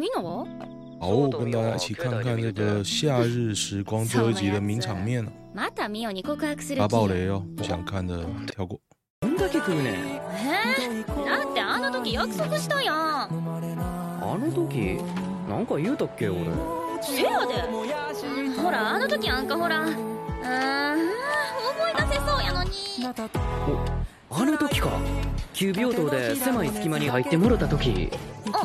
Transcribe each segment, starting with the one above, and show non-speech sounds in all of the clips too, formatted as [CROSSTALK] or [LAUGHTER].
米诺。好，我跟大家一起看看这个 [LAUGHS]《夏日时光》最后一集的名场面。大爆雷哦，不想看的跳过。だってあの時約束したやん。あの時？なんか言うたっけ俺。せやで。ほらあの時あんかほら。うん思い出せそうやのに。おあの時か。急病棟で狭い隙間に入ってもろた時。あ。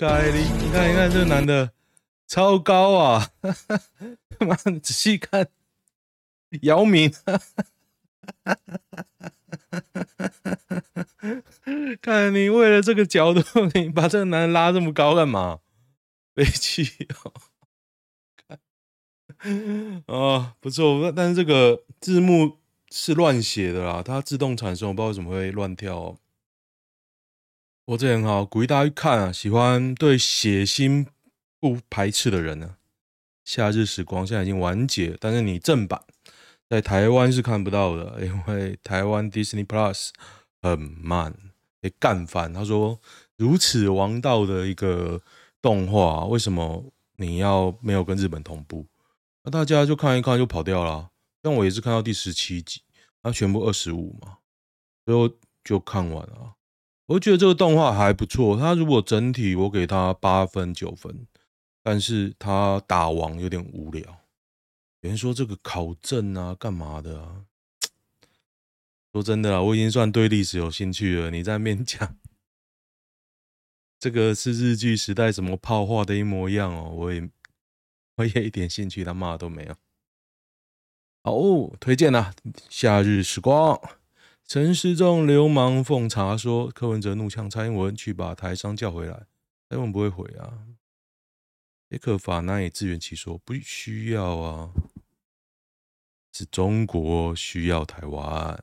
该你看，你看这个男的超高啊！[LAUGHS] 妈，仔细看，姚明，[LAUGHS] 看你为了这个角度，你把这个男的拉这么高干嘛？悲剧哦！啊，[LAUGHS] 不错，但是这个字幕是乱写的啦，它自动产生，我不知道为什么会乱跳哦。我这很好，鼓励大家去看啊！喜欢对血腥不排斥的人呢，《夏日时光》现在已经完结，但是你正版在台湾是看不到的，因为台湾 Disney Plus 很慢，被干翻。他说：“如此王道的一个动画，为什么你要没有跟日本同步？”那大家就看一看就跑掉了。但我也是看到第十七集，它全部二十五嘛，最后就看完了。我觉得这个动画还不错，它如果整体我给它八分九分，但是它打王有点无聊。有人说这个考证啊，干嘛的啊？[TSK] 说真的啊，我已经算对历史有兴趣了。你在面讲这个是日剧时代什么炮画的一模一样哦，我也我也一点兴趣他妈都没有。好哦，推荐啊，《夏日时光》。陈时中流氓奉茶说，柯文哲怒呛蔡英文去把台商叫回来，蔡英文不会回啊。杰克法难以自圆其说，不需要啊，是中国需要台湾，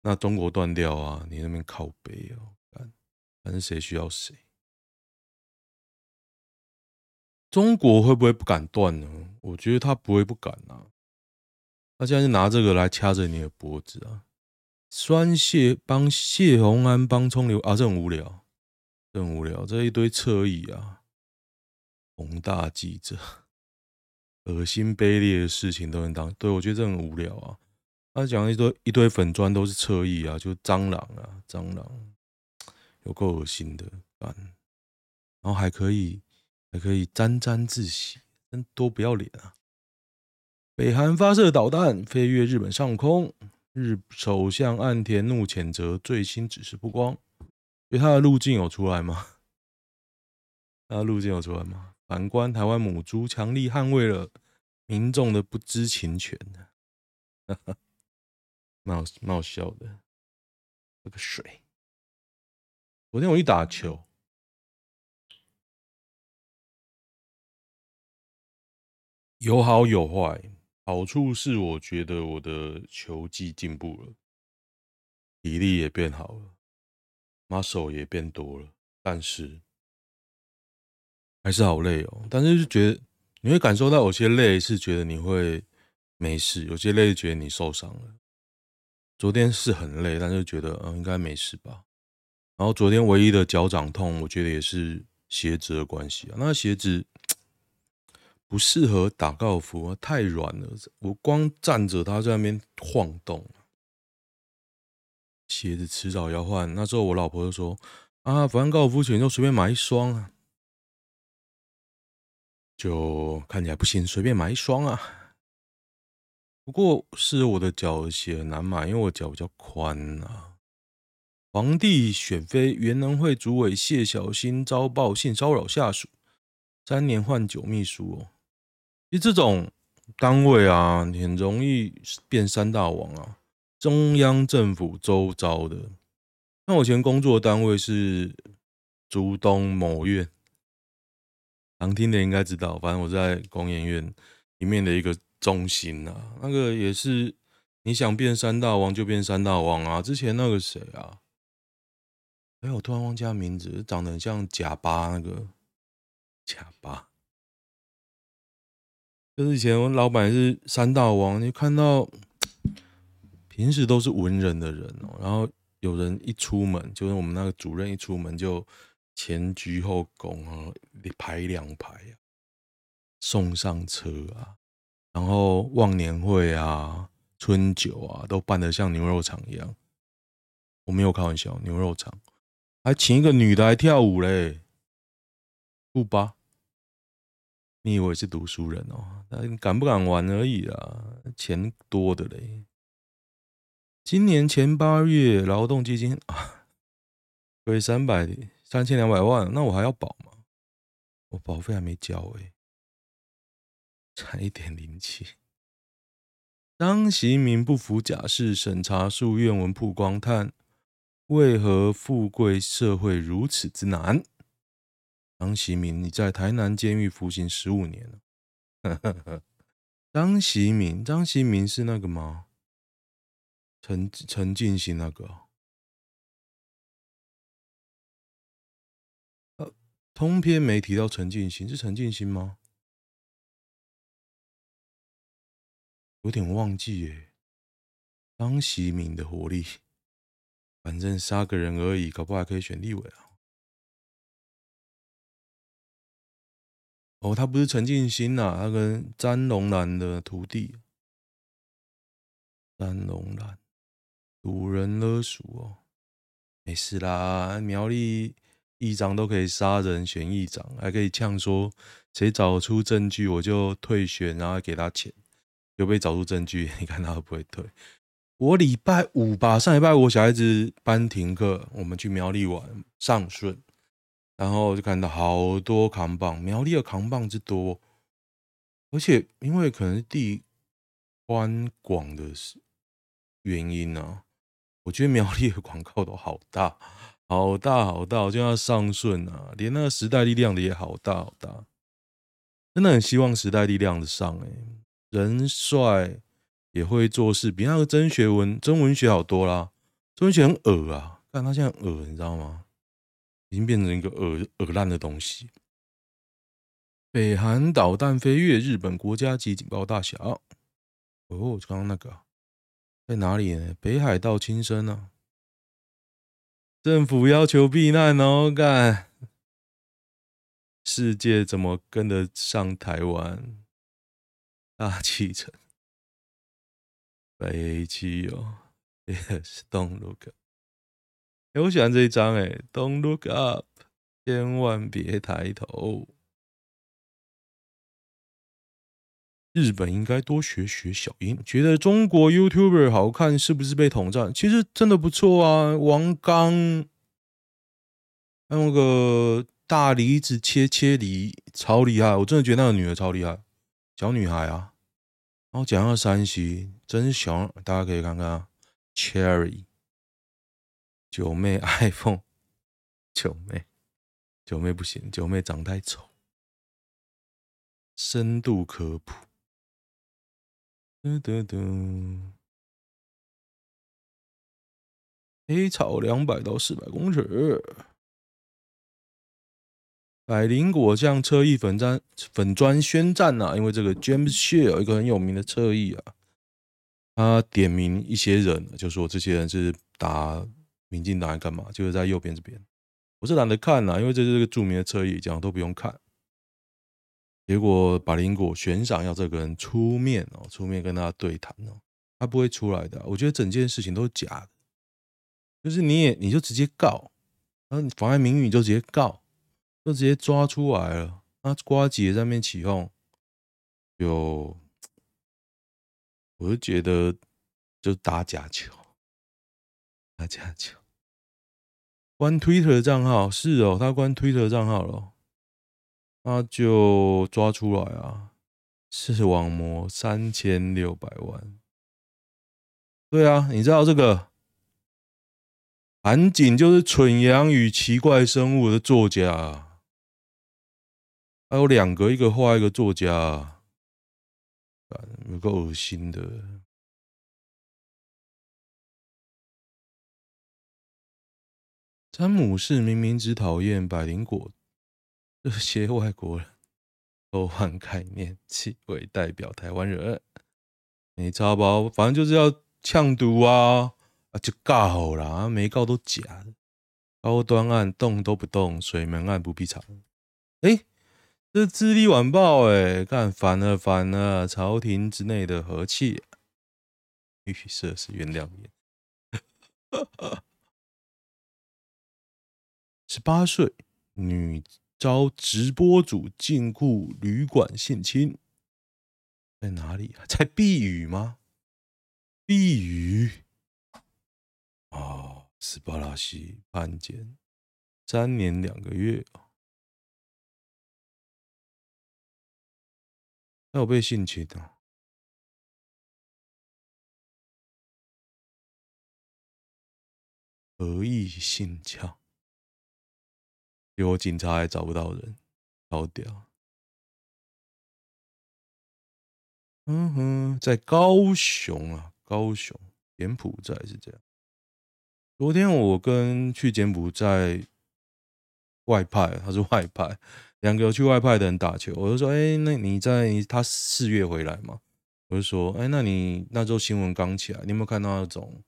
那中国断掉啊，你那边靠北哦，反正谁需要谁，中国会不会不敢断呢？我觉得他不会不敢啊。他现在是拿这个来掐着你的脖子啊！酸谢帮谢鸿安帮冲流啊，这很无聊，这很无聊，这一堆侧翼啊！宏大记者，恶心卑劣的事情都能当，对，我觉得这很无聊啊！他讲一堆一堆粉砖都是侧翼啊，就蟑螂啊，蟑螂，有够恶心的，然后还可以还可以沾沾自喜，真多不要脸啊！北韩发射导弹飞越日本上空，日首相岸田怒谴责最新指示曝光，因为他的路径有出来吗？[LAUGHS] 他的路径有出来吗？反观台湾母猪强力捍卫了民众的不知情权，[LAUGHS] 哈哈，蛮好蛮好笑的。喝个水。昨天我去打球，有好有坏。好处是，我觉得我的球技进步了，体力也变好了，muscle 也变多了。但是还是好累哦。但是就觉得你会感受到有些累是觉得你会没事，有些累是觉得你受伤了。昨天是很累，但是觉得嗯应该没事吧。然后昨天唯一的脚掌痛，我觉得也是鞋子的关系啊。那鞋子。不适合打高尔夫，太软了。我光站着，它在那边晃动。鞋子迟早要换。那时候我老婆就说：“啊，反正高尔夫球就随便买一双啊，就看起来不行，随便买一双啊。”不过是我的脚鞋很难买，因为我脚比较宽啊。皇帝选妃，原能会主委谢小新遭曝性骚扰下属，三年换九秘书哦。其实这种单位啊，很容易变三大王啊。中央政府周遭的，那我以前工作的单位是竹东某院，常听的应该知道。反正我在工研院里面的一个中心啊，那个也是你想变三大王就变三大王啊。之前那个谁啊？哎，我突然忘记他名字，长得很像贾巴那个贾巴。就是以前我们老板是山大王，你看到平时都是文人的人哦，然后有人一出门，就是我们那个主任一出门就前鞠后恭啊，排两排啊，送上车啊，然后忘年会啊、春酒啊，都办得像牛肉场一样。我没有开玩笑，牛肉场还请一个女的来跳舞嘞，不吧？你以为是读书人哦？那敢不敢玩而已啦，钱多的嘞。今年前八月劳动基金啊，亏三百三千两百万，那我还要保吗？我保费还没交诶、差一点零七。张习民不服假释审查诉愿文曝光，叹为何富贵社会如此之难？张锡民，你在台南监狱服刑十五年了。张锡民，张锡民是那个吗？陈陈进兴那个？呃，通篇没提到陈进兴，是陈进兴吗？有点忘记耶。张锡民的活力，反正杀个人而已，搞不好还可以选立委啊。哦，他不是陈进兴呐，他跟詹龙兰的徒弟。詹龙兰，堵人勒赎哦，没事啦，苗栗议长都可以杀人选议长，还可以呛说谁找出证据我就退选，然后给他钱，有被找出证据，你看他会不会退？我礼拜五吧，上礼拜五我小孩子班停课，我们去苗栗玩，上顺。然后就看到好多扛棒，苗栗的扛棒之多，而且因为可能是地宽广的原因呢、啊，我觉得苗栗的广告都好大，好大好大，就像上顺啊，连那个时代力量的也好大好大，真的很希望时代力量的上哎、欸，人帅也会做事，比那个曾学文曾文学好多啦，曾文学很恶啊，但他现在恶，你知道吗？已经变成一个恶恶烂的东西。北韩导弹飞越日本国家级警报大小。哦，刚刚那个在哪里呢？北海道轻生呢？政府要求避难哦，干！世界怎么跟得上台湾？大气层，北气哦，Yes, don't look. 哎，我喜欢这一张哎，Don't look up，千万别抬头。日本应该多学学小英，觉得中国 YouTuber 好看是不是被统战？其实真的不错啊，王刚，还有那个大梨子切切梨，超厉害，我真的觉得那个女的超厉害，小女孩啊。然后讲到山西，真小，大家可以看看，Cherry。九妹 [LAUGHS] iPhone，九妹，九妹不行，九妹长太丑。深度科普，噔噔噔，黑潮两百到四百公尺。百灵果向侧翼粉砖粉砖宣战呐、啊，因为这个 James Shea 有一个很有名的侧翼啊，他点名一些人，就说这些人是打。民进党来干嘛？就是在右边这边，我是懒得看呐，因为这是个著名的侧翼，讲都不用看。结果百灵果悬赏要这个人出面哦，出面跟他对谈哦，他不会出来的。我觉得整件事情都是假的，就是你也你就直接告，然后你妨碍名誉你就直接告，就直接抓出来了。那瓜姐在那边起哄，就我就觉得就打假球，打假球。关 Twitter 账号是哦，他关 Twitter 账号了，那就抓出来啊！视网膜三千六百万，对啊，你知道这个韩景就是蠢羊与奇怪生物的作家，还有两个，一个画一个作家，有个恶心的。詹姆士明明只讨厌百灵果，这些外国人偷换概念，气味代表台湾人，没差吧？反正就是要呛毒啊！啊，就告啦，没告都假的。高端案动都不动，水门案不必查。哎、欸，这《智利晚报》哎，干烦了烦了，朝廷之内的和气，[LAUGHS] 预设是原谅你。十八岁女遭直播主禁锢旅馆性侵，在哪里？[LAUGHS] 在避雨吗？避雨。哦，斯巴拉西判监三年两个月。还有被性侵的，合意性交，结果警察还找不到人，超屌。嗯哼，在高雄啊，高雄柬埔寨是这样。昨天我跟去柬埔寨外派，他是外派，两个去外派的人打球，我就说：“哎、那你在他四月回来嘛？”我就说：“哎、那你那时候新闻刚起来，你有没有看到那种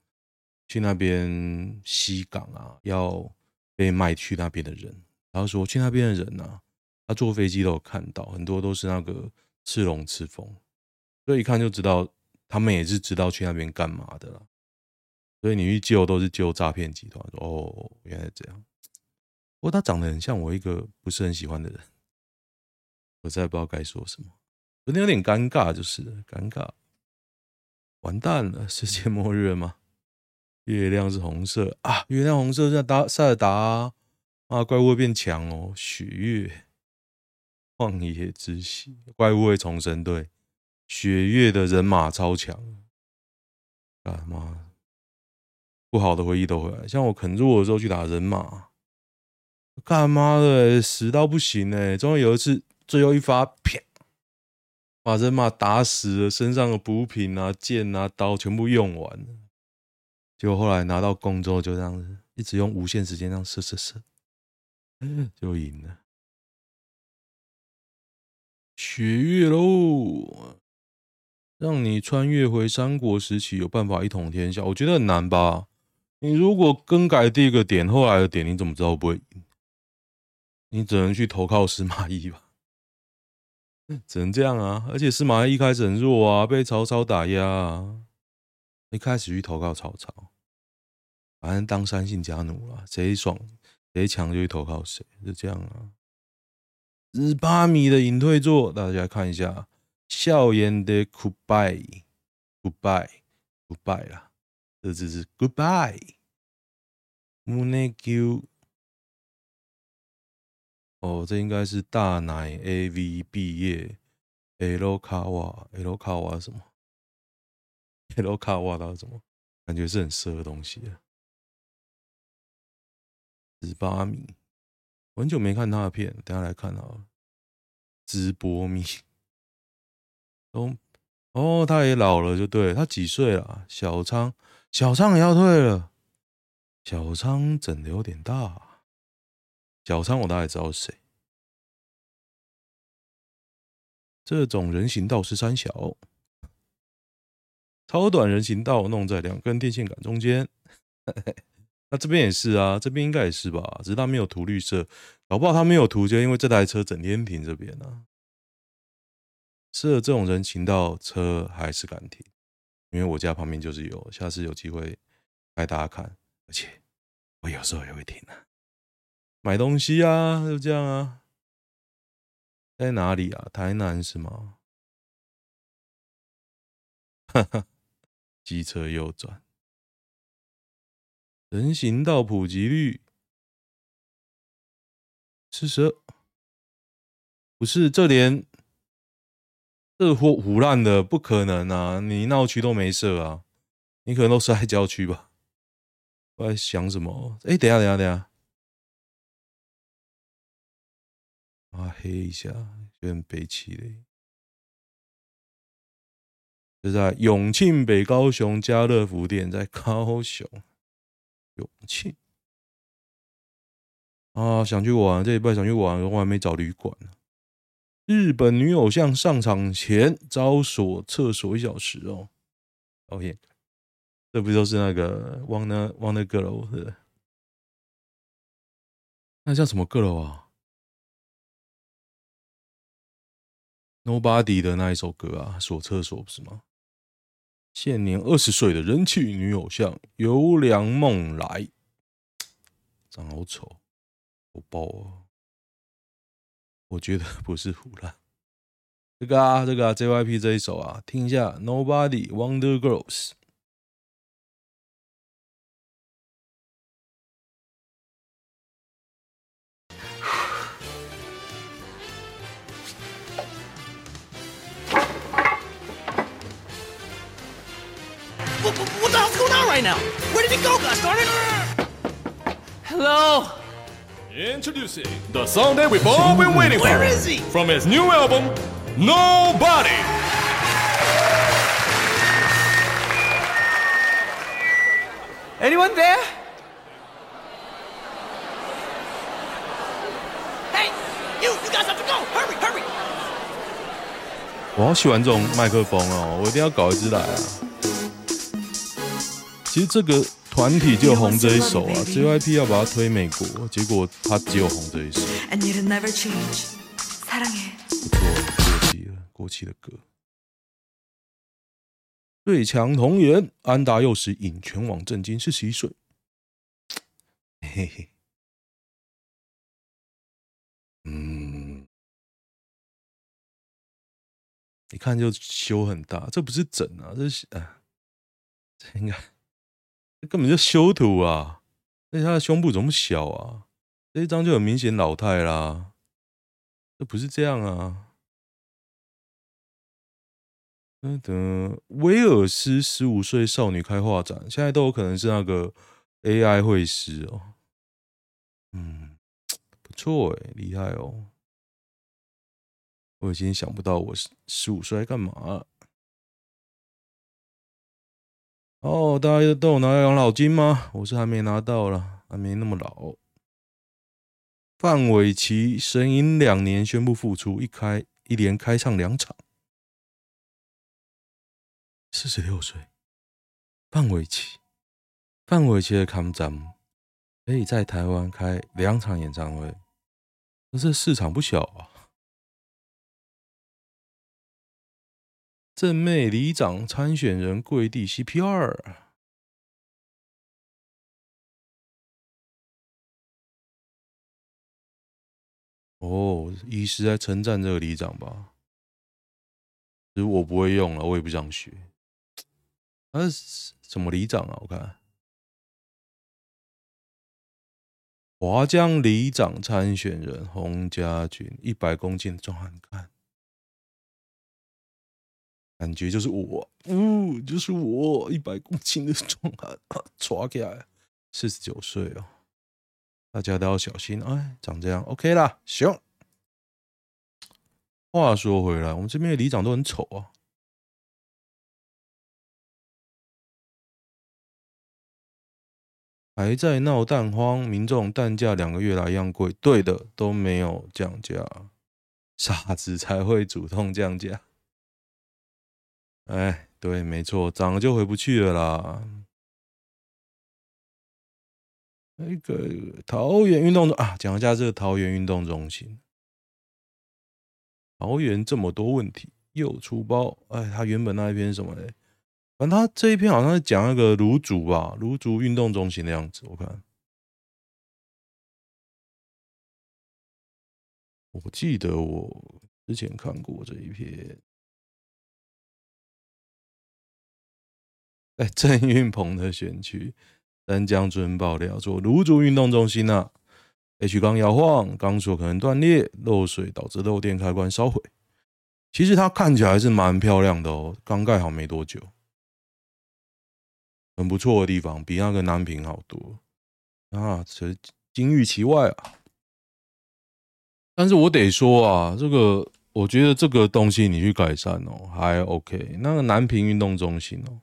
去那边西港啊，要被卖去那边的人？”然后说去那边的人呢、啊，他坐飞机都有看到，很多都是那个赤龙赤峰，所以一看就知道他们也是知道去那边干嘛的了。所以你去救都是救诈骗集团。哦，原来这样。不过他长得很像我一个不是很喜欢的人，我实在不知道该说什么，有点有点尴尬，就是尴尬。完蛋了，世界末日了吗？月亮是红色啊！月亮红色在达塞尔达，啊！怪物会变强哦。雪月，旷野之息，怪物会重生。对，雪月的人马超强。干嘛？不好的回忆都回来，像我肯弱的时候去打人马，干妈的死到不行哎！终于有一次，最后一发，啪，把人马打死了，身上的补品啊、剑啊、刀全部用完了。结果后来拿到弓之后，就这样子一直用无限时间这样射射射，[LAUGHS] 就赢了。血月喽，让你穿越回三国时期，有办法一统天下？我觉得很难吧。你如果更改第一个点，后来的点你怎么知道不会赢？你只能去投靠司马懿吧，只能这样啊！而且司马懿一开始很弱啊，被曹操打压啊。一开始去投靠曹操，反正当三姓家奴了，谁爽谁强就去投靠谁，是这样啊。十八米的隐退座，大家看一下，笑颜的 goodbye，goodbye，goodbye 啦。这只是 goodbye，木内 Q，哦，这应该是大奶 AV 毕业，L 卡瓦，L 卡瓦什么？L 卡瓦到什么？感觉是很色的东西啊。十八米，很久没看他的片，等下来看啊。直播米，哦哦，他也老了，就对，他几岁了？小仓。小仓也要退了，小仓整的有点大。小仓我大概知道是谁。这种人行道是三小，超短人行道弄在两根电线杆中间。那这边也是啊，这边应该也是吧？只是他没有涂绿色，搞不好他没有涂，就因为这台车整天停这边呢。设这种人行道，车还是敢停。因为我家旁边就是有，下次有机会带大家看。而且我有时候也会停啊，买东西啊，就这样啊。在哪里啊？台南是吗？哈哈，机车右转，人行道普及率四十二，不是这连。这货唬烂的不可能啊！你闹区都没设啊，你可能都是在郊区吧？我在想什么？哎、等下，等下，等下，啊，黑一下，有点悲戚嘞。就在永庆北高雄家乐福店，在高雄勇气啊，想去玩，这礼拜想去玩，我还没找旅馆呢。日本女偶像上场前遭锁厕所一小时哦。OK。这不就是那个 Wanna Wanna Girl 的？那叫什么 Girl 啊？Nobody 的那一首歌啊，锁厕所不是吗？现年二十岁的人气女偶像游良梦来，长好丑，好爆啊！我觉得不是腐烂。这个啊，这个啊，JYP 这一首啊，听一下 Nobody Wonder Girls。Right now, where did he go, Gus? Darn it! Hello. Introducing the song that we've all been waiting for. Where is he? From his new album, Nobody. Anyone there? Hey, you! You guys have to go! Hurry, hurry! 我好喜欢这种麦克风哦，我一定要搞一支来啊！ 其实这个团体就红这一首啊，[LAUGHS] JYP 要把它推美国，结果他只有红这一首。不错，过气了，过气的歌。最强童颜安达幼时引全网震惊，是十一岁。嘿嘿，嗯，一看就修很大，这不是整啊，这是啊，这应该。根本就修图啊！而且他的胸部怎么小啊？这一张就很明显老态啦。这不是这样啊！嗯等，威尔斯十五岁少女开画展，现在都有可能是那个 AI 绘师哦。嗯，不错诶，厉害哦！我已经想不到我十五岁干嘛。哦，大家都有拿到养老金吗？我是还没拿到了，还没那么老。范玮琪神隐两年宣布复出，一开一连开唱两场。四十六岁，范玮琪，范玮琪的抗战可以在台湾开两场演唱会，可是市场不小啊。正妹里长参选人跪地 CPR。哦，医师在称赞这个里长吧？其实我不会用了，我也不想学。他是什么里长啊？我看华江里长参选人洪家军，一百公斤的壮汉，看。感觉就是我，呜、哦，就是我，一百公斤的壮汉，[LAUGHS] 抓起来，四十九岁哦，大家都要小心，哎，长这样，OK 啦，行。话说回来，我们这边的里长都很丑啊，还在闹蛋荒，民众蛋价两个月来一样贵，对的，都没有降价，傻子才会主动降价。哎，对，没错，涨了就回不去了啦。那个桃园运动啊，讲一下这个桃园运动中心。桃园这么多问题又出包，哎，他原本那一篇什么嘞？反正他这一篇好像是讲那个卢竹吧，卢竹运动中心的样子。我看，我记得我之前看过这一篇。在郑运鹏的选区，丹江村爆料说，卢竹运动中心啊，H 钢摇晃，钢索可能断裂，漏水导致漏电开关烧毁。其实它看起来是蛮漂亮的哦，刚盖好没多久。很不错的地方，比那个南平好多啊，这金玉其外啊。但是我得说啊，这个我觉得这个东西你去改善哦，还 OK。那个南平运动中心哦，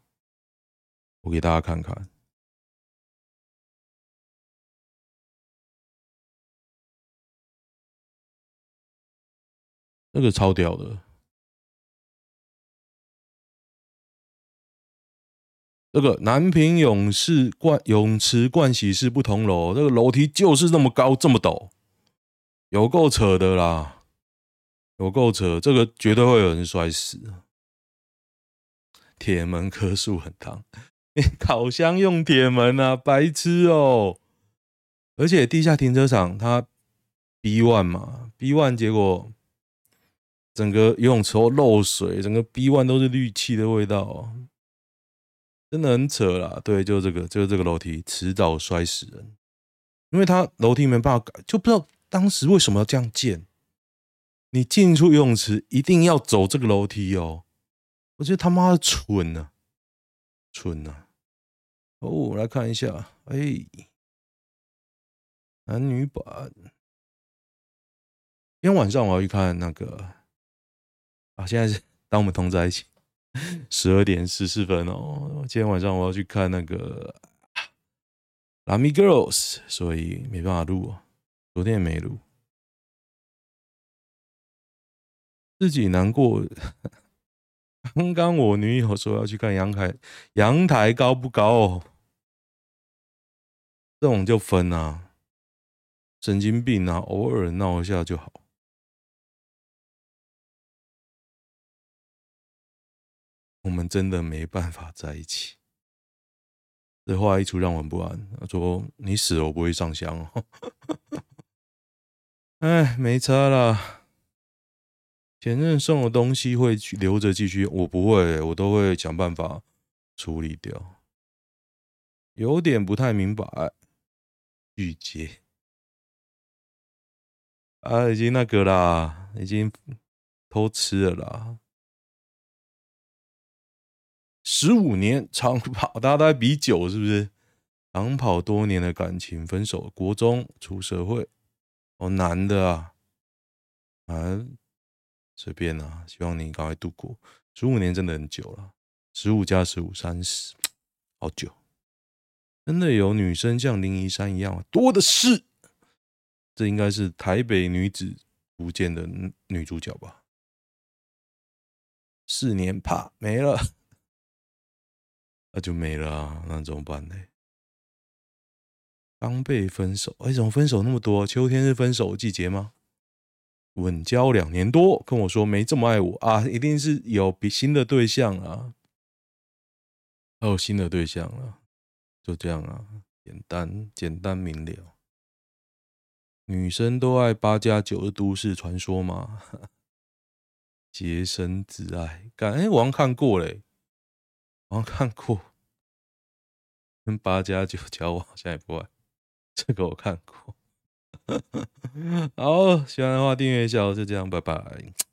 我给大家看看，那个超屌的。那个南平勇士冠泳池盥洗室不同楼，这个楼梯就是这么高这么陡，有够扯的啦，有够扯，这个绝对会有人摔死。铁门棵数很烫，[LAUGHS] 烤箱用铁门啊，白痴哦！而且地下停车场它 B one 嘛，B one 结果整个游泳池漏水，整个 B one 都是氯气的味道。真的很扯啦，对，就这个，就这个楼梯，迟早摔死人，因为他楼梯没办法改，就不知道当时为什么要这样建。你进出游泳池一定要走这个楼梯哦，我觉得他妈的蠢啊，蠢啊！哦，我来看一下，哎，男女版，今天晚上我要去看那个，啊，现在是 [LAUGHS] 当我们同在一起。[LAUGHS] 十二点十四分哦，今天晚上我要去看那个《Lamy Girls》，所以没办法录哦。昨天也没录，自己难过。刚刚我女友说要去看阳台，阳台高不高哦？这种就分啊，神经病啊，偶尔闹一下就好。我们真的没办法在一起。这话一出让我不安。他说：“你死了，我不会上香哦。[LAUGHS] ”哎，没车了。前任送的东西会留着继续，我不会，我都会想办法处理掉。有点不太明白。拒绝。啊，已经那个啦，已经偷吃了啦。十五年长跑，大家都在比久是不是？长跑多年的感情分手，国中出社会，好难的啊！啊，随便啊，希望你赶快度过。十五年真的很久了，十五加十五三十，[TSK] 好久。真的有女生像林一珊一样多的是。这应该是台北女子不见的女主角吧？四年怕没了。[LAUGHS] 那就没了啊，那怎么办呢？刚被分手，哎，怎么分手那么多？秋天是分手季节吗？稳交两年多，跟我说没这么爱我啊，一定是有比新的对象啊，还有新的对象了，就这样啊，简单简单明了。女生都爱八加九的都市传说吗？[LAUGHS] 洁身自爱，干哎，我好像看过嘞。我看过，跟八加九交往，现在不爱。这个我看过。[LAUGHS] 好，喜欢的话订阅一下，就这样，拜拜。